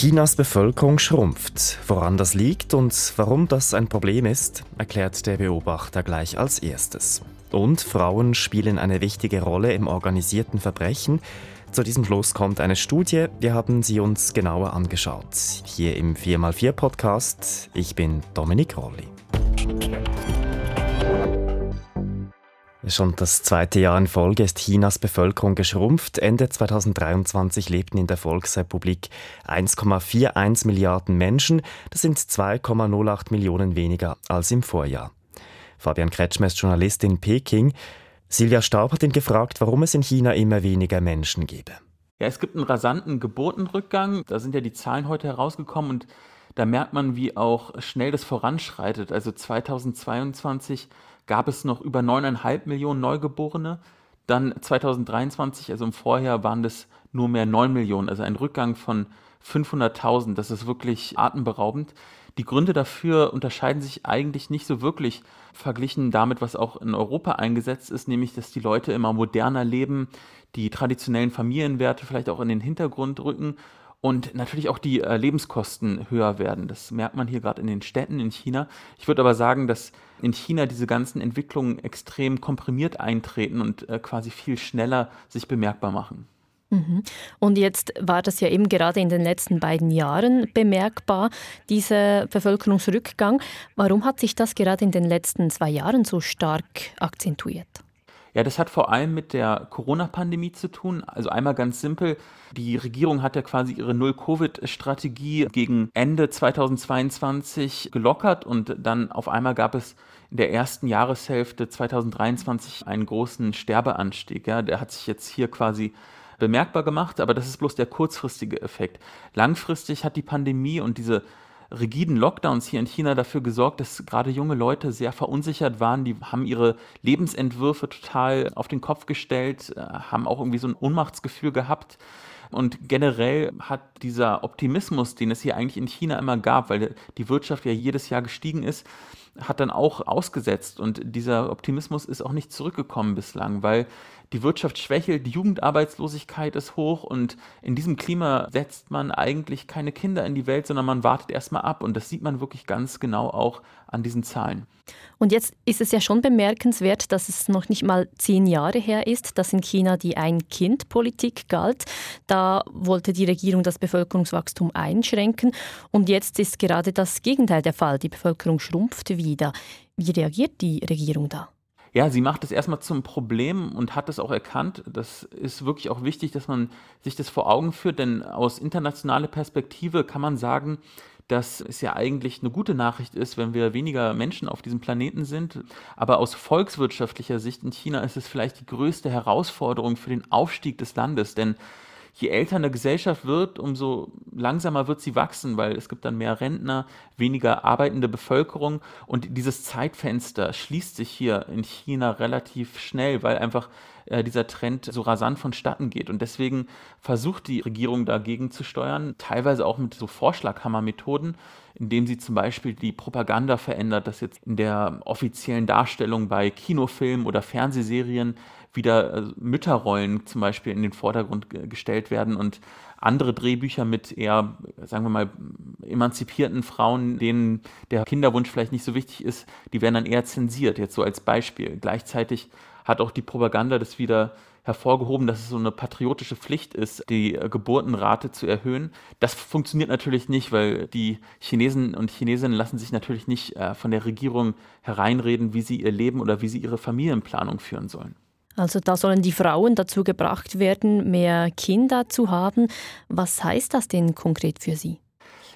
Chinas Bevölkerung schrumpft. Woran das liegt und warum das ein Problem ist, erklärt der Beobachter gleich als erstes. Und Frauen spielen eine wichtige Rolle im organisierten Verbrechen. Zu diesem Schluss kommt eine Studie. Wir haben sie uns genauer angeschaut. Hier im 4x4 Podcast. Ich bin Dominik Rolli. Schon das zweite Jahr in Folge ist Chinas Bevölkerung geschrumpft. Ende 2023 lebten in der Volksrepublik 1,41 Milliarden Menschen. Das sind 2,08 Millionen weniger als im Vorjahr. Fabian Kretschmer ist Journalist in Peking. Silvia Staub hat ihn gefragt, warum es in China immer weniger Menschen gebe. Ja, es gibt einen rasanten Geburtenrückgang. Da sind ja die Zahlen heute herausgekommen und da merkt man, wie auch schnell das voranschreitet. Also 2022 gab es noch über 9,5 Millionen Neugeborene. Dann 2023, also im Vorjahr, waren das nur mehr 9 Millionen, also ein Rückgang von 500.000. Das ist wirklich atemberaubend. Die Gründe dafür unterscheiden sich eigentlich nicht so wirklich verglichen damit, was auch in Europa eingesetzt ist, nämlich dass die Leute immer moderner leben, die traditionellen Familienwerte vielleicht auch in den Hintergrund rücken und natürlich auch die äh, Lebenskosten höher werden. Das merkt man hier gerade in den Städten in China. Ich würde aber sagen, dass in China diese ganzen Entwicklungen extrem komprimiert eintreten und äh, quasi viel schneller sich bemerkbar machen. Mhm. Und jetzt war das ja eben gerade in den letzten beiden Jahren bemerkbar, dieser Bevölkerungsrückgang. Warum hat sich das gerade in den letzten zwei Jahren so stark akzentuiert? Ja, das hat vor allem mit der Corona-Pandemie zu tun. Also einmal ganz simpel, die Regierung hat ja quasi ihre Null-Covid-Strategie gegen Ende 2022 gelockert und dann auf einmal gab es in der ersten Jahreshälfte 2023 einen großen Sterbeanstieg. Ja, der hat sich jetzt hier quasi bemerkbar gemacht, aber das ist bloß der kurzfristige Effekt. Langfristig hat die Pandemie und diese rigiden Lockdowns hier in China dafür gesorgt, dass gerade junge Leute sehr verunsichert waren. Die haben ihre Lebensentwürfe total auf den Kopf gestellt, äh, haben auch irgendwie so ein Ohnmachtsgefühl gehabt. Und generell hat dieser Optimismus, den es hier eigentlich in China immer gab, weil die Wirtschaft ja jedes Jahr gestiegen ist, hat dann auch ausgesetzt. Und dieser Optimismus ist auch nicht zurückgekommen bislang, weil die Wirtschaft schwächelt, die Jugendarbeitslosigkeit ist hoch und in diesem Klima setzt man eigentlich keine Kinder in die Welt, sondern man wartet erstmal ab. Und das sieht man wirklich ganz genau auch an diesen Zahlen. Und jetzt ist es ja schon bemerkenswert, dass es noch nicht mal zehn Jahre her ist, dass in China die Ein-Kind-Politik galt. Da wollte die Regierung das Bevölkerungswachstum einschränken. Und jetzt ist gerade das Gegenteil der Fall. Die Bevölkerung schrumpft wieder. Wie reagiert die Regierung da? ja, sie macht es erstmal zum Problem und hat es auch erkannt. Das ist wirklich auch wichtig, dass man sich das vor Augen führt, denn aus internationaler Perspektive kann man sagen, dass es ja eigentlich eine gute Nachricht ist, wenn wir weniger Menschen auf diesem Planeten sind. Aber aus volkswirtschaftlicher Sicht in China ist es vielleicht die größte Herausforderung für den Aufstieg des Landes, denn je älter eine Gesellschaft wird, umso langsamer wird sie wachsen, weil es gibt dann mehr Rentner, weniger arbeitende Bevölkerung und dieses Zeitfenster schließt sich hier in China relativ schnell, weil einfach äh, dieser Trend so rasant vonstatten geht. Und deswegen versucht die Regierung dagegen zu steuern, teilweise auch mit so Vorschlaghammermethoden, indem sie zum Beispiel die Propaganda verändert, dass jetzt in der offiziellen Darstellung bei Kinofilmen oder Fernsehserien wieder äh, Mütterrollen zum Beispiel in den Vordergrund gestellt werden und andere Drehbücher mit eher, sagen wir mal, emanzipierten Frauen, denen der Kinderwunsch vielleicht nicht so wichtig ist, die werden dann eher zensiert, jetzt so als Beispiel. Gleichzeitig hat auch die Propaganda das wieder hervorgehoben, dass es so eine patriotische Pflicht ist, die Geburtenrate zu erhöhen. Das funktioniert natürlich nicht, weil die Chinesen und Chinesinnen lassen sich natürlich nicht äh, von der Regierung hereinreden, wie sie ihr Leben oder wie sie ihre Familienplanung führen sollen. Also da sollen die Frauen dazu gebracht werden, mehr Kinder zu haben. Was heißt das denn konkret für Sie?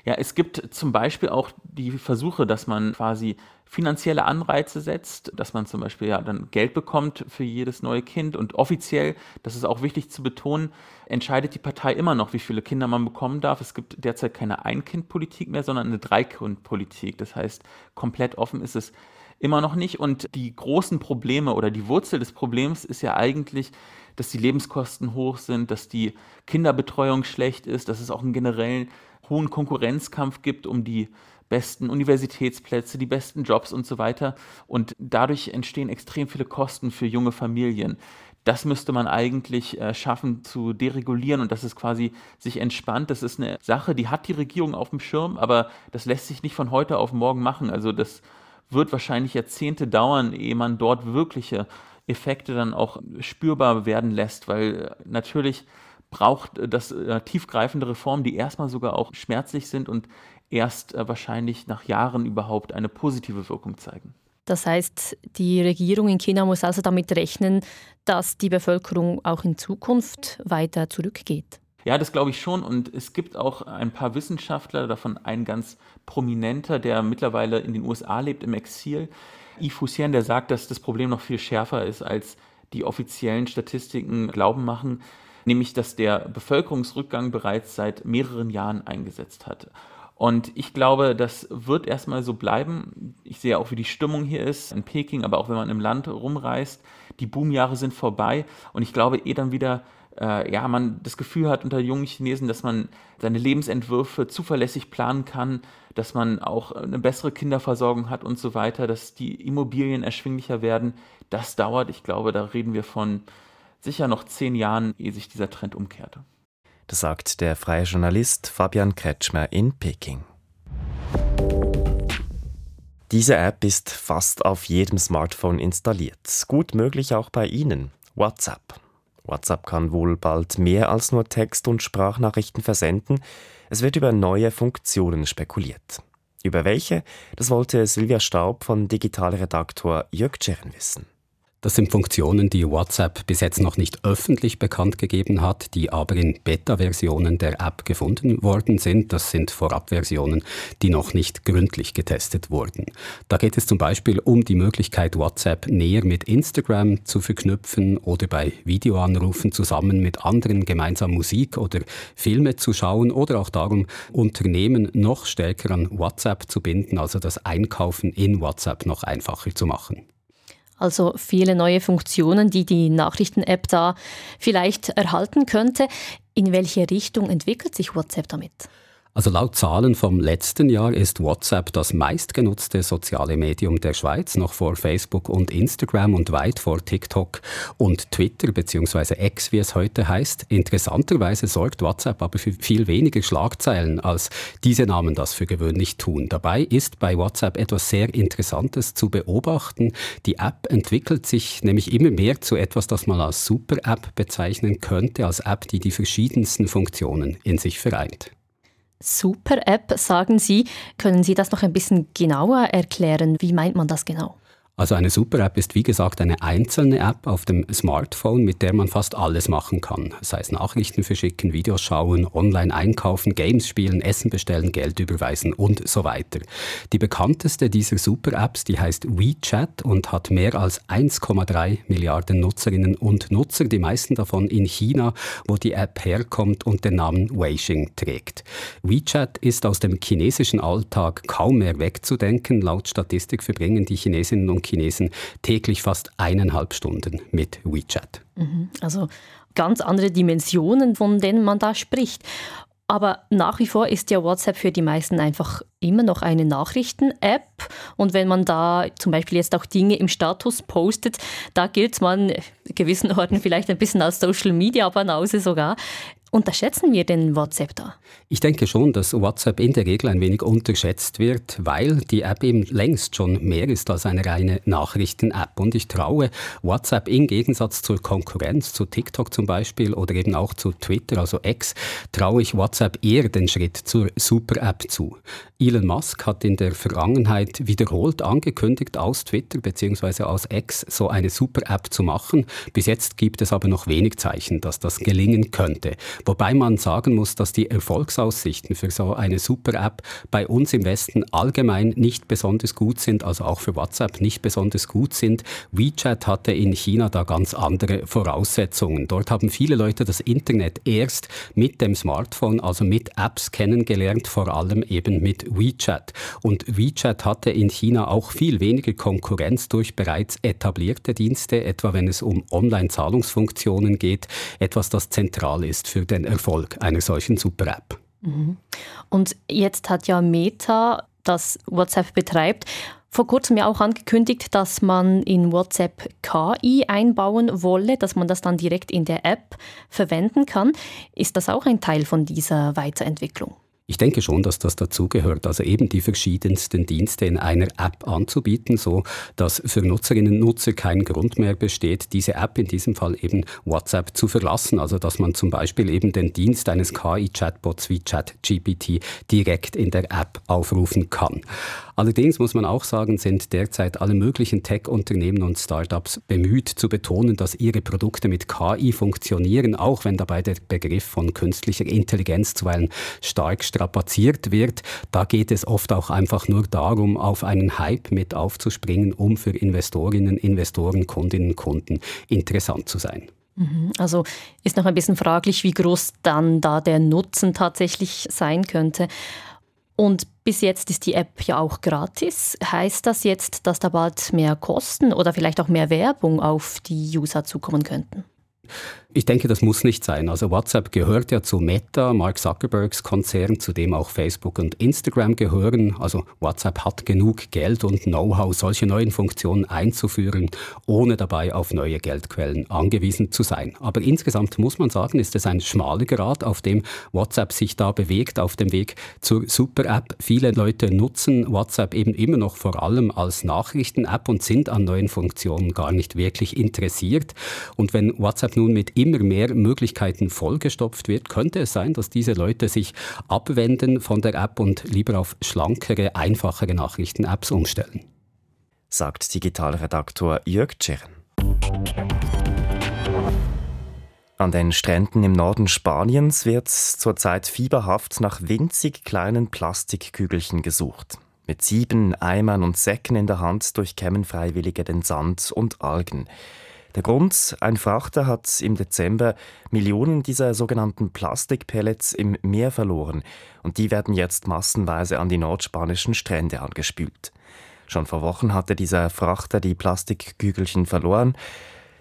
Ja, es gibt zum Beispiel auch die Versuche, dass man quasi finanzielle Anreize setzt, dass man zum Beispiel ja dann Geld bekommt für jedes neue Kind und offiziell, das ist auch wichtig zu betonen, entscheidet die Partei immer noch, wie viele Kinder man bekommen darf. Es gibt derzeit keine Ein-Kind-Politik mehr, sondern eine Drei-Kind-Politik. Das heißt, komplett offen ist es immer noch nicht. Und die großen Probleme oder die Wurzel des Problems ist ja eigentlich, dass die Lebenskosten hoch sind, dass die Kinderbetreuung schlecht ist, dass es auch einen generellen hohen Konkurrenzkampf gibt um die besten Universitätsplätze, die besten Jobs und so weiter. Und dadurch entstehen extrem viele Kosten für junge Familien. das müsste man eigentlich äh, schaffen zu deregulieren und dass es quasi sich entspannt. Das ist eine Sache, die hat die Regierung auf dem Schirm, aber das lässt sich nicht von heute auf morgen machen. Also das wird wahrscheinlich Jahrzehnte dauern, ehe man dort wirkliche Effekte dann auch spürbar werden lässt, weil natürlich braucht das äh, tiefgreifende Reformen, die erstmal sogar auch schmerzlich sind und erst äh, wahrscheinlich nach Jahren überhaupt eine positive Wirkung zeigen. Das heißt, die Regierung in China muss also damit rechnen, dass die Bevölkerung auch in Zukunft weiter zurückgeht. Ja, das glaube ich schon. Und es gibt auch ein paar Wissenschaftler, davon ein ganz prominenter, der mittlerweile in den USA lebt, im Exil, Yi Fuxian, der sagt, dass das Problem noch viel schärfer ist, als die offiziellen Statistiken glauben machen, nämlich dass der Bevölkerungsrückgang bereits seit mehreren Jahren eingesetzt hat. Und ich glaube, das wird erstmal so bleiben. Ich sehe auch, wie die Stimmung hier ist in Peking, aber auch wenn man im Land rumreist. Die Boomjahre sind vorbei und ich glaube, eh dann wieder äh, ja, man das Gefühl hat unter jungen Chinesen, dass man seine Lebensentwürfe zuverlässig planen kann, dass man auch eine bessere Kinderversorgung hat und so weiter, dass die Immobilien erschwinglicher werden. Das dauert, ich glaube, da reden wir von sicher noch zehn Jahren, ehe sich dieser Trend umkehrt. Das sagt der freie Journalist Fabian Kretschmer in Peking. Diese App ist fast auf jedem Smartphone installiert. Gut möglich auch bei Ihnen. WhatsApp. WhatsApp kann wohl bald mehr als nur Text- und Sprachnachrichten versenden. Es wird über neue Funktionen spekuliert. Über welche? Das wollte Silvia Staub von Digitalredaktor Jörg Czern wissen. Das sind Funktionen, die WhatsApp bis jetzt noch nicht öffentlich bekannt gegeben hat, die aber in Beta-Versionen der App gefunden worden sind. Das sind Vorabversionen, die noch nicht gründlich getestet wurden. Da geht es zum Beispiel um die Möglichkeit, WhatsApp näher mit Instagram zu verknüpfen oder bei Videoanrufen zusammen mit anderen gemeinsam Musik oder Filme zu schauen oder auch darum, Unternehmen noch stärker an WhatsApp zu binden, also das Einkaufen in WhatsApp noch einfacher zu machen. Also viele neue Funktionen, die die Nachrichten-App da vielleicht erhalten könnte. In welche Richtung entwickelt sich WhatsApp damit? Also laut Zahlen vom letzten Jahr ist WhatsApp das meistgenutzte soziale Medium der Schweiz, noch vor Facebook und Instagram und weit vor TikTok und Twitter bzw. X, wie es heute heißt. Interessanterweise sorgt WhatsApp aber für viel weniger Schlagzeilen, als diese Namen das für gewöhnlich tun. Dabei ist bei WhatsApp etwas sehr Interessantes zu beobachten. Die App entwickelt sich nämlich immer mehr zu etwas, das man als Super-App bezeichnen könnte, als App, die die verschiedensten Funktionen in sich vereint. Super-App, sagen Sie. Können Sie das noch ein bisschen genauer erklären? Wie meint man das genau? Also eine Super-App ist wie gesagt eine einzelne App auf dem Smartphone, mit der man fast alles machen kann. Sei es Nachrichten verschicken, Videos schauen, online einkaufen, Games spielen, Essen bestellen, Geld überweisen und so weiter. Die bekannteste dieser Super-Apps, die heißt WeChat und hat mehr als 1,3 Milliarden Nutzerinnen und Nutzer, die meisten davon in China, wo die App herkommt und den Namen Weixing trägt. WeChat ist aus dem chinesischen Alltag kaum mehr wegzudenken. Laut Statistik verbringen die Chinesinnen und Chinesen täglich fast eineinhalb Stunden mit WeChat. Mhm. Also ganz andere Dimensionen, von denen man da spricht. Aber nach wie vor ist ja WhatsApp für die meisten einfach immer noch eine Nachrichten-App. Und wenn man da zum Beispiel jetzt auch Dinge im Status postet, da gilt man gewissen Orten vielleicht ein bisschen als Social-Media-Banause sogar. Unterschätzen wir den WhatsApp da? Ich denke schon, dass WhatsApp in der Regel ein wenig unterschätzt wird, weil die App eben längst schon mehr ist als eine reine Nachrichten-App. Und ich traue WhatsApp im Gegensatz zur Konkurrenz, zu TikTok zum Beispiel oder eben auch zu Twitter, also X, traue ich WhatsApp eher den Schritt zur Super-App zu. Elon Musk hat in der Vergangenheit wiederholt angekündigt, aus Twitter bzw. aus X so eine Super-App zu machen. Bis jetzt gibt es aber noch wenig Zeichen, dass das gelingen könnte. Wobei man sagen muss, dass die Erfolgsaussichten für so eine Super-App bei uns im Westen allgemein nicht besonders gut sind, also auch für WhatsApp nicht besonders gut sind. WeChat hatte in China da ganz andere Voraussetzungen. Dort haben viele Leute das Internet erst mit dem Smartphone, also mit Apps kennengelernt, vor allem eben mit WeChat. Und WeChat hatte in China auch viel weniger Konkurrenz durch bereits etablierte Dienste, etwa wenn es um Online-Zahlungsfunktionen geht, etwas, das zentral ist für den Erfolg einer solchen Super-App. Mhm. Und jetzt hat ja Meta, das WhatsApp betreibt, vor kurzem ja auch angekündigt, dass man in WhatsApp KI einbauen wolle, dass man das dann direkt in der App verwenden kann. Ist das auch ein Teil von dieser Weiterentwicklung? Ich denke schon, dass das dazugehört, also eben die verschiedensten Dienste in einer App anzubieten, so dass für Nutzerinnen und Nutzer kein Grund mehr besteht, diese App, in diesem Fall eben WhatsApp, zu verlassen. Also dass man zum Beispiel eben den Dienst eines KI-Chatbots wie ChatGPT direkt in der App aufrufen kann. Allerdings muss man auch sagen, sind derzeit alle möglichen Tech-Unternehmen und Startups bemüht zu betonen, dass ihre Produkte mit KI funktionieren, auch wenn dabei der Begriff von künstlicher Intelligenz zuweilen stark strapaziert wird. Da geht es oft auch einfach nur darum, auf einen Hype mit aufzuspringen, um für Investorinnen, Investoren, Kundinnen und Kunden interessant zu sein. Mhm. Also ist noch ein bisschen fraglich, wie groß dann da der Nutzen tatsächlich sein könnte. Und bis jetzt ist die App ja auch gratis. Heißt das jetzt, dass da bald mehr Kosten oder vielleicht auch mehr Werbung auf die User zukommen könnten? Ich denke, das muss nicht sein. Also WhatsApp gehört ja zu Meta, Mark Zuckerbergs Konzern, zu dem auch Facebook und Instagram gehören. Also WhatsApp hat genug Geld und Know-how, solche neuen Funktionen einzuführen, ohne dabei auf neue Geldquellen angewiesen zu sein. Aber insgesamt muss man sagen, ist es ein schmaler Grad, auf dem WhatsApp sich da bewegt, auf dem Weg zur Super-App. Viele Leute nutzen WhatsApp eben immer noch vor allem als Nachrichten-App und sind an neuen Funktionen gar nicht wirklich interessiert. Und wenn WhatsApp nun mit immer mehr Möglichkeiten vollgestopft wird, könnte es sein, dass diese Leute sich abwenden von der App und lieber auf schlankere, einfachere Nachrichten-Apps umstellen. Sagt Digitalredaktor Jörg Tschern. An den Stränden im Norden Spaniens wird zurzeit fieberhaft nach winzig kleinen Plastikkügelchen gesucht. Mit sieben Eimern und Säcken in der Hand durchkämmen Freiwillige den Sand und Algen. Der Grund, ein Frachter hat im Dezember Millionen dieser sogenannten Plastikpellets im Meer verloren und die werden jetzt massenweise an die nordspanischen Strände angespült. Schon vor Wochen hatte dieser Frachter die Plastikkügelchen verloren.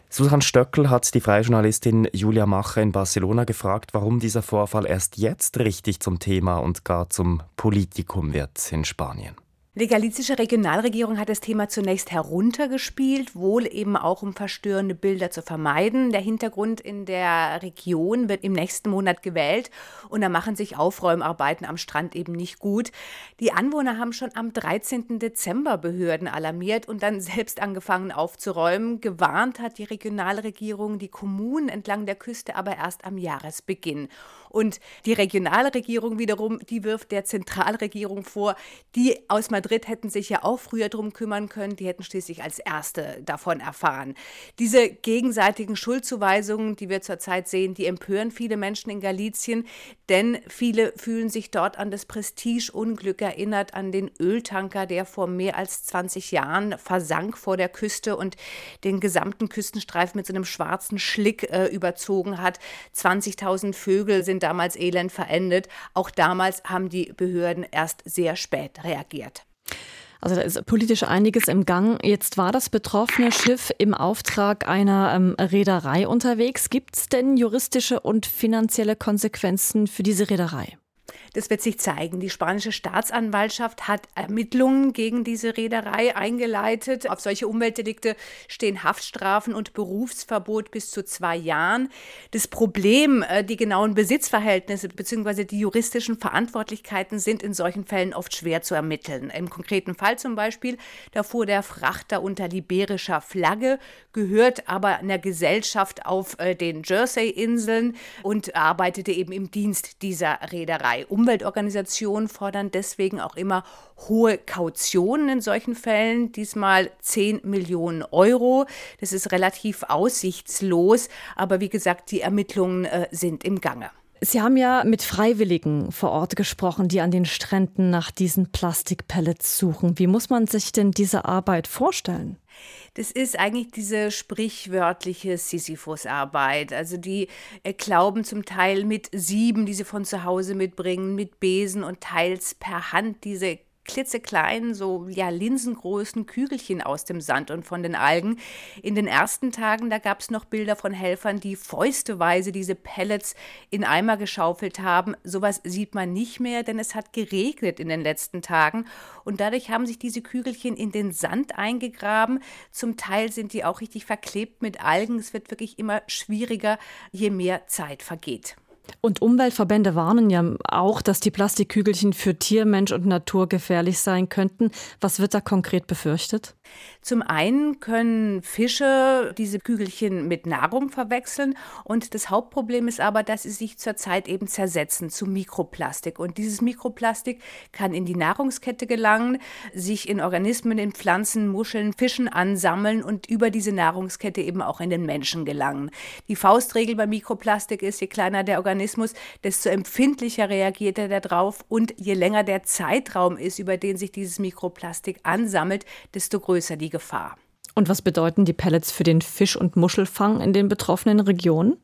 Susan Stöckel hat die freie Journalistin Julia Macher in Barcelona gefragt, warum dieser Vorfall erst jetzt richtig zum Thema und gar zum Politikum wird in Spanien. Die galizische Regionalregierung hat das Thema zunächst heruntergespielt, wohl eben auch um verstörende Bilder zu vermeiden. Der Hintergrund in der Region wird im nächsten Monat gewählt und da machen sich Aufräumarbeiten am Strand eben nicht gut. Die Anwohner haben schon am 13. Dezember Behörden alarmiert und dann selbst angefangen aufzuräumen. Gewarnt hat die Regionalregierung die Kommunen entlang der Küste aber erst am Jahresbeginn. Und die Regionalregierung wiederum, die wirft der Zentralregierung vor, die aus Madrid hätten sich ja auch früher drum kümmern können, die hätten schließlich als Erste davon erfahren. Diese gegenseitigen Schuldzuweisungen, die wir zurzeit sehen, die empören viele Menschen in Galizien, denn viele fühlen sich dort an das Prestigeunglück erinnert, an den Öltanker, der vor mehr als 20 Jahren versank vor der Küste und den gesamten Küstenstreifen mit so einem schwarzen Schlick äh, überzogen hat. 20.000 Vögel sind damals elend verendet. Auch damals haben die Behörden erst sehr spät reagiert. Also da ist politisch einiges im Gang. Jetzt war das betroffene Schiff im Auftrag einer ähm, Reederei unterwegs. Gibt es denn juristische und finanzielle Konsequenzen für diese Reederei? Das wird sich zeigen. Die spanische Staatsanwaltschaft hat Ermittlungen gegen diese Reederei eingeleitet. Auf solche Umweltdelikte stehen Haftstrafen und Berufsverbot bis zu zwei Jahren. Das Problem, äh, die genauen Besitzverhältnisse bzw. die juristischen Verantwortlichkeiten sind in solchen Fällen oft schwer zu ermitteln. Im konkreten Fall zum Beispiel, da fuhr der Frachter unter liberischer Flagge, gehört aber einer Gesellschaft auf äh, den Jersey-Inseln und arbeitete eben im Dienst dieser Reederei. Um Umweltorganisationen fordern deswegen auch immer hohe Kautionen in solchen Fällen, diesmal 10 Millionen Euro. Das ist relativ aussichtslos, aber wie gesagt, die Ermittlungen äh, sind im Gange. Sie haben ja mit Freiwilligen vor Ort gesprochen, die an den Stränden nach diesen Plastikpellets suchen. Wie muss man sich denn diese Arbeit vorstellen? Das ist eigentlich diese sprichwörtliche Sisyphus-Arbeit. Also die äh, glauben zum Teil mit Sieben, die sie von zu Hause mitbringen, mit Besen und teils per Hand diese klitzekleinen, so ja linsengroßen Kügelchen aus dem Sand und von den Algen. In den ersten Tagen, da gab es noch Bilder von Helfern, die fäusteweise diese Pellets in Eimer geschaufelt haben. Sowas sieht man nicht mehr, denn es hat geregnet in den letzten Tagen und dadurch haben sich diese Kügelchen in den Sand eingegraben. Zum Teil sind die auch richtig verklebt mit Algen. Es wird wirklich immer schwieriger, je mehr Zeit vergeht. Und Umweltverbände warnen ja auch, dass die Plastikkügelchen für Tier, Mensch und Natur gefährlich sein könnten. Was wird da konkret befürchtet? Zum einen können Fische diese Kügelchen mit Nahrung verwechseln und das Hauptproblem ist aber, dass sie sich zurzeit eben zersetzen zu Mikroplastik und dieses Mikroplastik kann in die Nahrungskette gelangen, sich in Organismen, in Pflanzen, Muscheln, Fischen ansammeln und über diese Nahrungskette eben auch in den Menschen gelangen. Die Faustregel bei Mikroplastik ist, je kleiner der Organismus, desto empfindlicher reagiert er darauf und je länger der Zeitraum ist, über den sich dieses Mikroplastik ansammelt, desto größer die Gefahr. Und was bedeuten die Pellets für den Fisch- und Muschelfang in den betroffenen Regionen?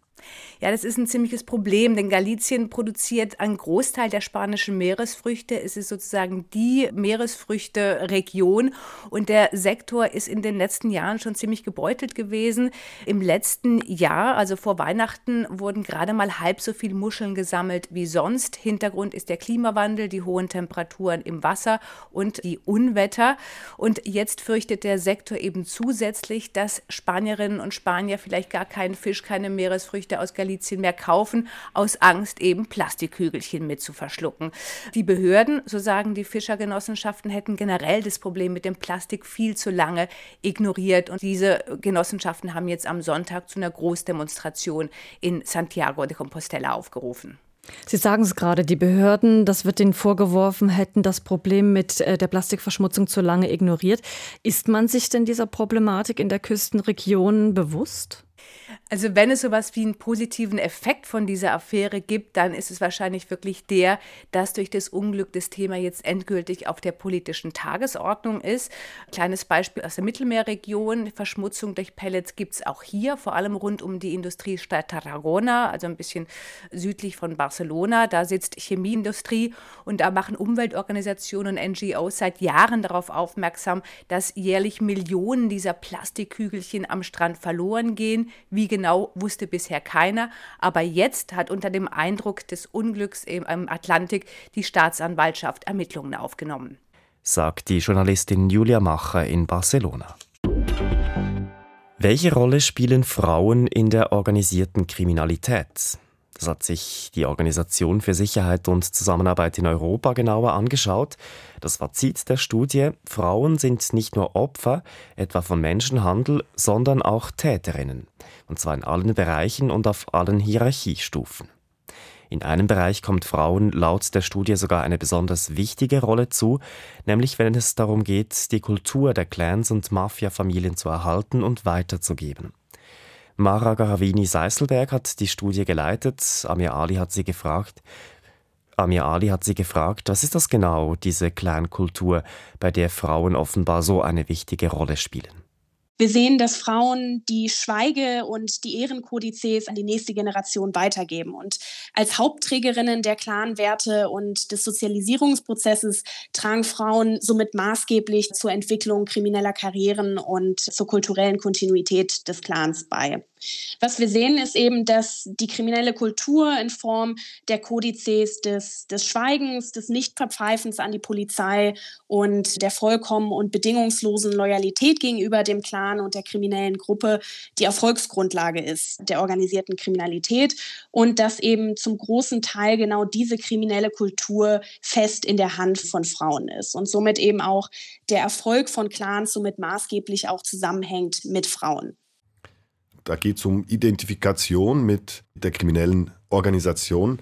Ja, das ist ein ziemliches Problem, denn Galicien produziert einen Großteil der spanischen Meeresfrüchte. Es ist sozusagen die Meeresfrüchte-Region und der Sektor ist in den letzten Jahren schon ziemlich gebeutelt gewesen. Im letzten Jahr, also vor Weihnachten, wurden gerade mal halb so viel Muscheln gesammelt wie sonst. Hintergrund ist der Klimawandel, die hohen Temperaturen im Wasser und die Unwetter. Und jetzt fürchtet der Sektor eben zusätzlich, dass Spanierinnen und Spanier vielleicht gar keinen Fisch, keine Meeresfrüchte aus Galicien Galizien mehr kaufen, aus Angst eben Plastikkügelchen mit zu verschlucken. Die Behörden, so sagen die Fischergenossenschaften, hätten generell das Problem mit dem Plastik viel zu lange ignoriert. Und diese Genossenschaften haben jetzt am Sonntag zu einer Großdemonstration in Santiago de Compostela aufgerufen. Sie sagen es gerade, die Behörden, das wird ihnen vorgeworfen, hätten das Problem mit äh, der Plastikverschmutzung zu lange ignoriert. Ist man sich denn dieser Problematik in der Küstenregion bewusst? Also wenn es sowas wie einen positiven Effekt von dieser Affäre gibt, dann ist es wahrscheinlich wirklich der, dass durch das Unglück das Thema jetzt endgültig auf der politischen Tagesordnung ist. Kleines Beispiel aus der Mittelmeerregion. Verschmutzung durch Pellets gibt es auch hier, vor allem rund um die Industriestadt Tarragona, also ein bisschen südlich von Barcelona. Da sitzt Chemieindustrie und da machen Umweltorganisationen und NGOs seit Jahren darauf aufmerksam, dass jährlich Millionen dieser Plastikkügelchen am Strand verloren gehen. Wie genau wusste bisher keiner, aber jetzt hat unter dem Eindruck des Unglücks im Atlantik die Staatsanwaltschaft Ermittlungen aufgenommen. Sagt die Journalistin Julia Macher in Barcelona. Welche Rolle spielen Frauen in der organisierten Kriminalität? Das hat sich die Organisation für Sicherheit und Zusammenarbeit in Europa genauer angeschaut. Das Fazit der Studie, Frauen sind nicht nur Opfer, etwa von Menschenhandel, sondern auch Täterinnen. Und zwar in allen Bereichen und auf allen Hierarchiestufen. In einem Bereich kommt Frauen laut der Studie sogar eine besonders wichtige Rolle zu, nämlich wenn es darum geht, die Kultur der Clans und Mafia-Familien zu erhalten und weiterzugeben. Mara Garavini-Seiselberg hat die Studie geleitet. Amir Ali hat sie gefragt, Amir Ali hat sie gefragt, was ist das genau, diese Clan-Kultur, bei der Frauen offenbar so eine wichtige Rolle spielen? Wir sehen, dass Frauen die Schweige- und die Ehrenkodizes an die nächste Generation weitergeben. Und als Hauptträgerinnen der Clanwerte und des Sozialisierungsprozesses tragen Frauen somit maßgeblich zur Entwicklung krimineller Karrieren und zur kulturellen Kontinuität des Clans bei. Was wir sehen, ist eben, dass die kriminelle Kultur in Form der Kodizes des, des Schweigens, des Nichtverpfeifens an die Polizei und der vollkommen und bedingungslosen Loyalität gegenüber dem Clan und der kriminellen Gruppe die Erfolgsgrundlage ist der organisierten Kriminalität und dass eben zum großen Teil genau diese kriminelle Kultur fest in der Hand von Frauen ist und somit eben auch der Erfolg von Clans somit maßgeblich auch zusammenhängt mit Frauen. Da geht es um Identifikation mit der kriminellen Organisation.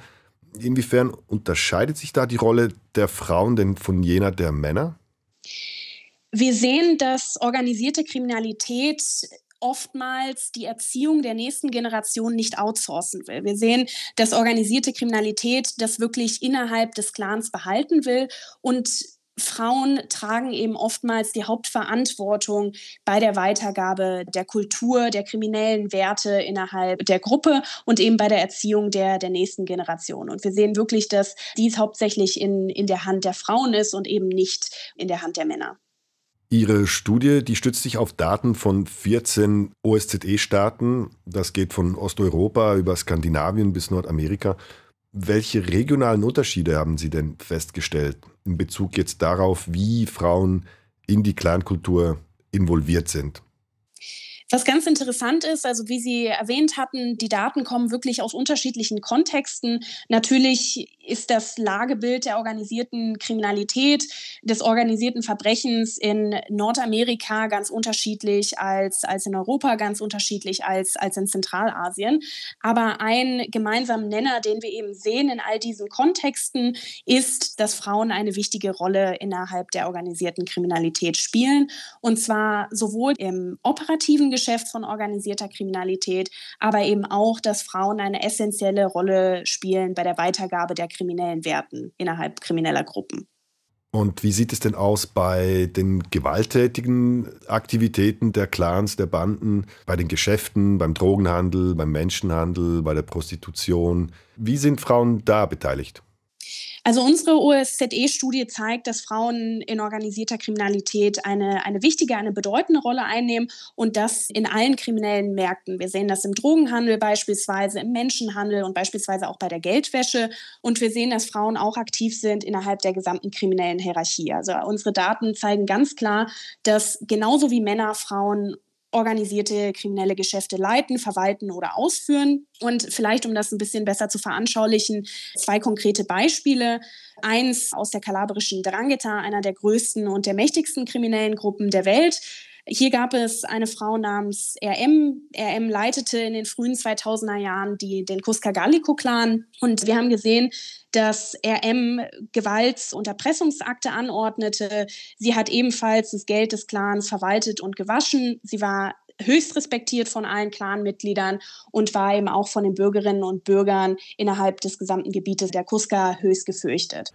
Inwiefern unterscheidet sich da die Rolle der Frauen denn von jener der Männer? Wir sehen, dass organisierte Kriminalität oftmals die Erziehung der nächsten Generation nicht outsourcen will. Wir sehen, dass organisierte Kriminalität das wirklich innerhalb des Clans behalten will und Frauen tragen eben oftmals die Hauptverantwortung bei der Weitergabe der Kultur, der kriminellen Werte innerhalb der Gruppe und eben bei der Erziehung der, der nächsten Generation. Und wir sehen wirklich, dass dies hauptsächlich in, in der Hand der Frauen ist und eben nicht in der Hand der Männer. Ihre Studie, die stützt sich auf Daten von 14 OSZE-Staaten. Das geht von Osteuropa über Skandinavien bis Nordamerika. Welche regionalen Unterschiede haben Sie denn festgestellt in Bezug jetzt darauf, wie Frauen in die Clankultur involviert sind? Was ganz interessant ist, also wie Sie erwähnt hatten, die Daten kommen wirklich aus unterschiedlichen Kontexten. Natürlich ist das Lagebild der organisierten Kriminalität, des organisierten Verbrechens in Nordamerika ganz unterschiedlich als, als in Europa, ganz unterschiedlich als, als in Zentralasien. Aber ein gemeinsamer Nenner, den wir eben sehen in all diesen Kontexten, ist, dass Frauen eine wichtige Rolle innerhalb der organisierten Kriminalität spielen. Und zwar sowohl im operativen Geschäft von organisierter Kriminalität, aber eben auch, dass Frauen eine essentielle Rolle spielen bei der Weitergabe der kriminellen Werten innerhalb krimineller Gruppen. Und wie sieht es denn aus bei den gewalttätigen Aktivitäten der Clans, der Banden, bei den Geschäften, beim Drogenhandel, beim Menschenhandel, bei der Prostitution? Wie sind Frauen da beteiligt? Also unsere OSZE-Studie zeigt, dass Frauen in organisierter Kriminalität eine, eine wichtige, eine bedeutende Rolle einnehmen und das in allen kriminellen Märkten. Wir sehen das im Drogenhandel beispielsweise, im Menschenhandel und beispielsweise auch bei der Geldwäsche. Und wir sehen, dass Frauen auch aktiv sind innerhalb der gesamten kriminellen Hierarchie. Also unsere Daten zeigen ganz klar, dass genauso wie Männer Frauen organisierte kriminelle Geschäfte leiten, verwalten oder ausführen. Und vielleicht, um das ein bisschen besser zu veranschaulichen, zwei konkrete Beispiele. Eins aus der kalabrischen Drangheta, einer der größten und der mächtigsten kriminellen Gruppen der Welt. Hier gab es eine Frau namens RM. RM leitete in den frühen 2000er Jahren die, den Cuscagallico-Clan. Und wir haben gesehen, dass RM Gewalts- und Erpressungsakte anordnete. Sie hat ebenfalls das Geld des Clans verwaltet und gewaschen. Sie war höchst respektiert von allen Clanmitgliedern und war eben auch von den Bürgerinnen und Bürgern innerhalb des gesamten Gebietes der Kuska höchst gefürchtet.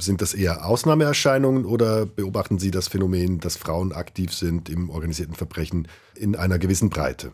Sind das eher Ausnahmeerscheinungen oder beobachten Sie das Phänomen, dass Frauen aktiv sind im organisierten Verbrechen in einer gewissen Breite?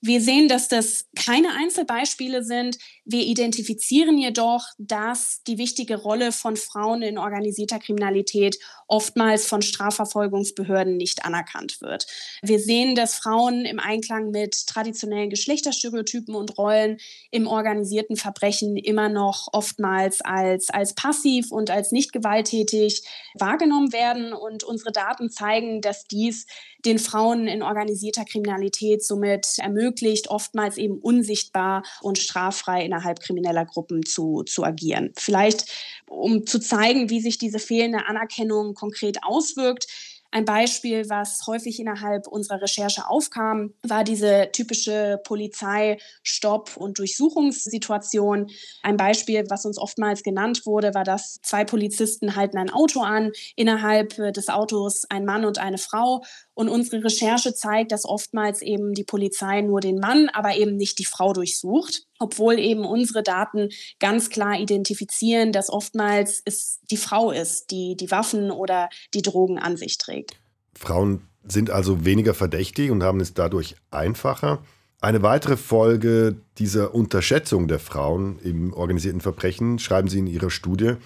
Wir sehen, dass das keine Einzelbeispiele sind. Wir identifizieren jedoch, dass die wichtige Rolle von Frauen in organisierter Kriminalität oftmals von Strafverfolgungsbehörden nicht anerkannt wird. Wir sehen, dass Frauen im Einklang mit traditionellen Geschlechterstereotypen und Rollen im organisierten Verbrechen immer noch oftmals als, als passiv und als nicht gewalttätig wahrgenommen werden. Und unsere Daten zeigen, dass dies den Frauen in organisierter Kriminalität somit ermöglicht, oftmals eben unsichtbar und straffrei innerhalb krimineller Gruppen zu, zu agieren. Vielleicht, um zu zeigen, wie sich diese fehlende Anerkennung konkret auswirkt, ein Beispiel, was häufig innerhalb unserer Recherche aufkam, war diese typische Polizeistopp- und Durchsuchungssituation. Ein Beispiel, was uns oftmals genannt wurde, war, dass zwei Polizisten halten ein Auto an, innerhalb des Autos ein Mann und eine Frau und unsere Recherche zeigt, dass oftmals eben die Polizei nur den Mann, aber eben nicht die Frau durchsucht, obwohl eben unsere Daten ganz klar identifizieren, dass oftmals es die Frau ist, die die Waffen oder die Drogen an sich trägt. Frauen sind also weniger verdächtig und haben es dadurch einfacher. Eine weitere Folge dieser Unterschätzung der Frauen im organisierten Verbrechen schreiben Sie in Ihrer Studie,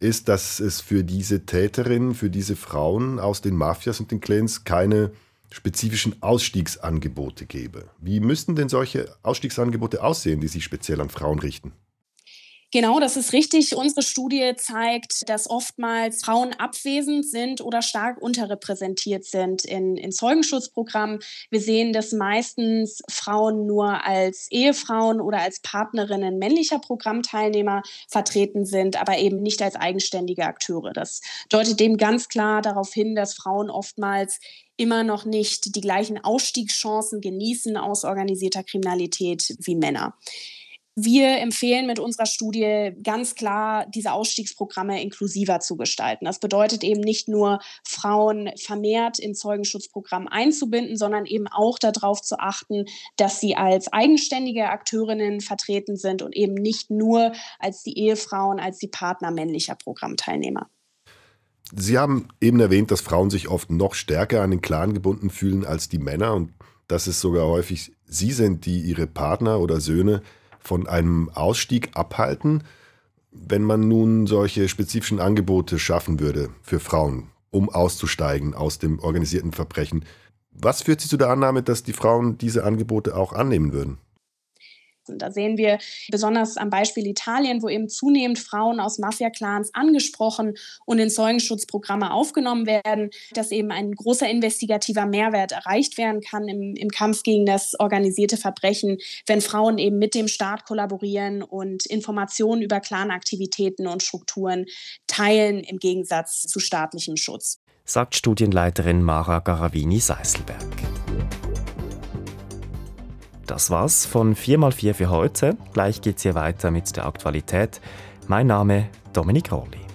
ist, dass es für diese Täterinnen, für diese Frauen aus den Mafias und den Clans keine spezifischen Ausstiegsangebote gäbe. Wie müssten denn solche Ausstiegsangebote aussehen, die sich speziell an Frauen richten? Genau, das ist richtig. Unsere Studie zeigt, dass oftmals Frauen abwesend sind oder stark unterrepräsentiert sind in, in Zeugenschutzprogrammen. Wir sehen, dass meistens Frauen nur als Ehefrauen oder als Partnerinnen männlicher Programmteilnehmer vertreten sind, aber eben nicht als eigenständige Akteure. Das deutet dem ganz klar darauf hin, dass Frauen oftmals immer noch nicht die gleichen Ausstiegschancen genießen aus organisierter Kriminalität wie Männer. Wir empfehlen mit unserer Studie ganz klar, diese Ausstiegsprogramme inklusiver zu gestalten. Das bedeutet eben nicht nur, Frauen vermehrt in Zeugenschutzprogramm einzubinden, sondern eben auch darauf zu achten, dass sie als eigenständige Akteurinnen vertreten sind und eben nicht nur als die Ehefrauen, als die Partner männlicher Programmteilnehmer. Sie haben eben erwähnt, dass Frauen sich oft noch stärker an den Clan gebunden fühlen als die Männer und dass es sogar häufig sie sind, die ihre Partner oder Söhne von einem Ausstieg abhalten. Wenn man nun solche spezifischen Angebote schaffen würde für Frauen, um auszusteigen aus dem organisierten Verbrechen, was führt Sie zu der Annahme, dass die Frauen diese Angebote auch annehmen würden? Da sehen wir besonders am Beispiel Italien, wo eben zunehmend Frauen aus Mafia-Clans angesprochen und in Zeugenschutzprogramme aufgenommen werden, dass eben ein großer investigativer Mehrwert erreicht werden kann im, im Kampf gegen das organisierte Verbrechen, wenn Frauen eben mit dem Staat kollaborieren und Informationen über Clanaktivitäten und Strukturen teilen im Gegensatz zu staatlichem Schutz. Sagt Studienleiterin Mara Garavini-Seiselberg. Das war's von 4x4 für heute. Gleich geht's hier weiter mit der Aktualität. Mein Name Dominik Rolli.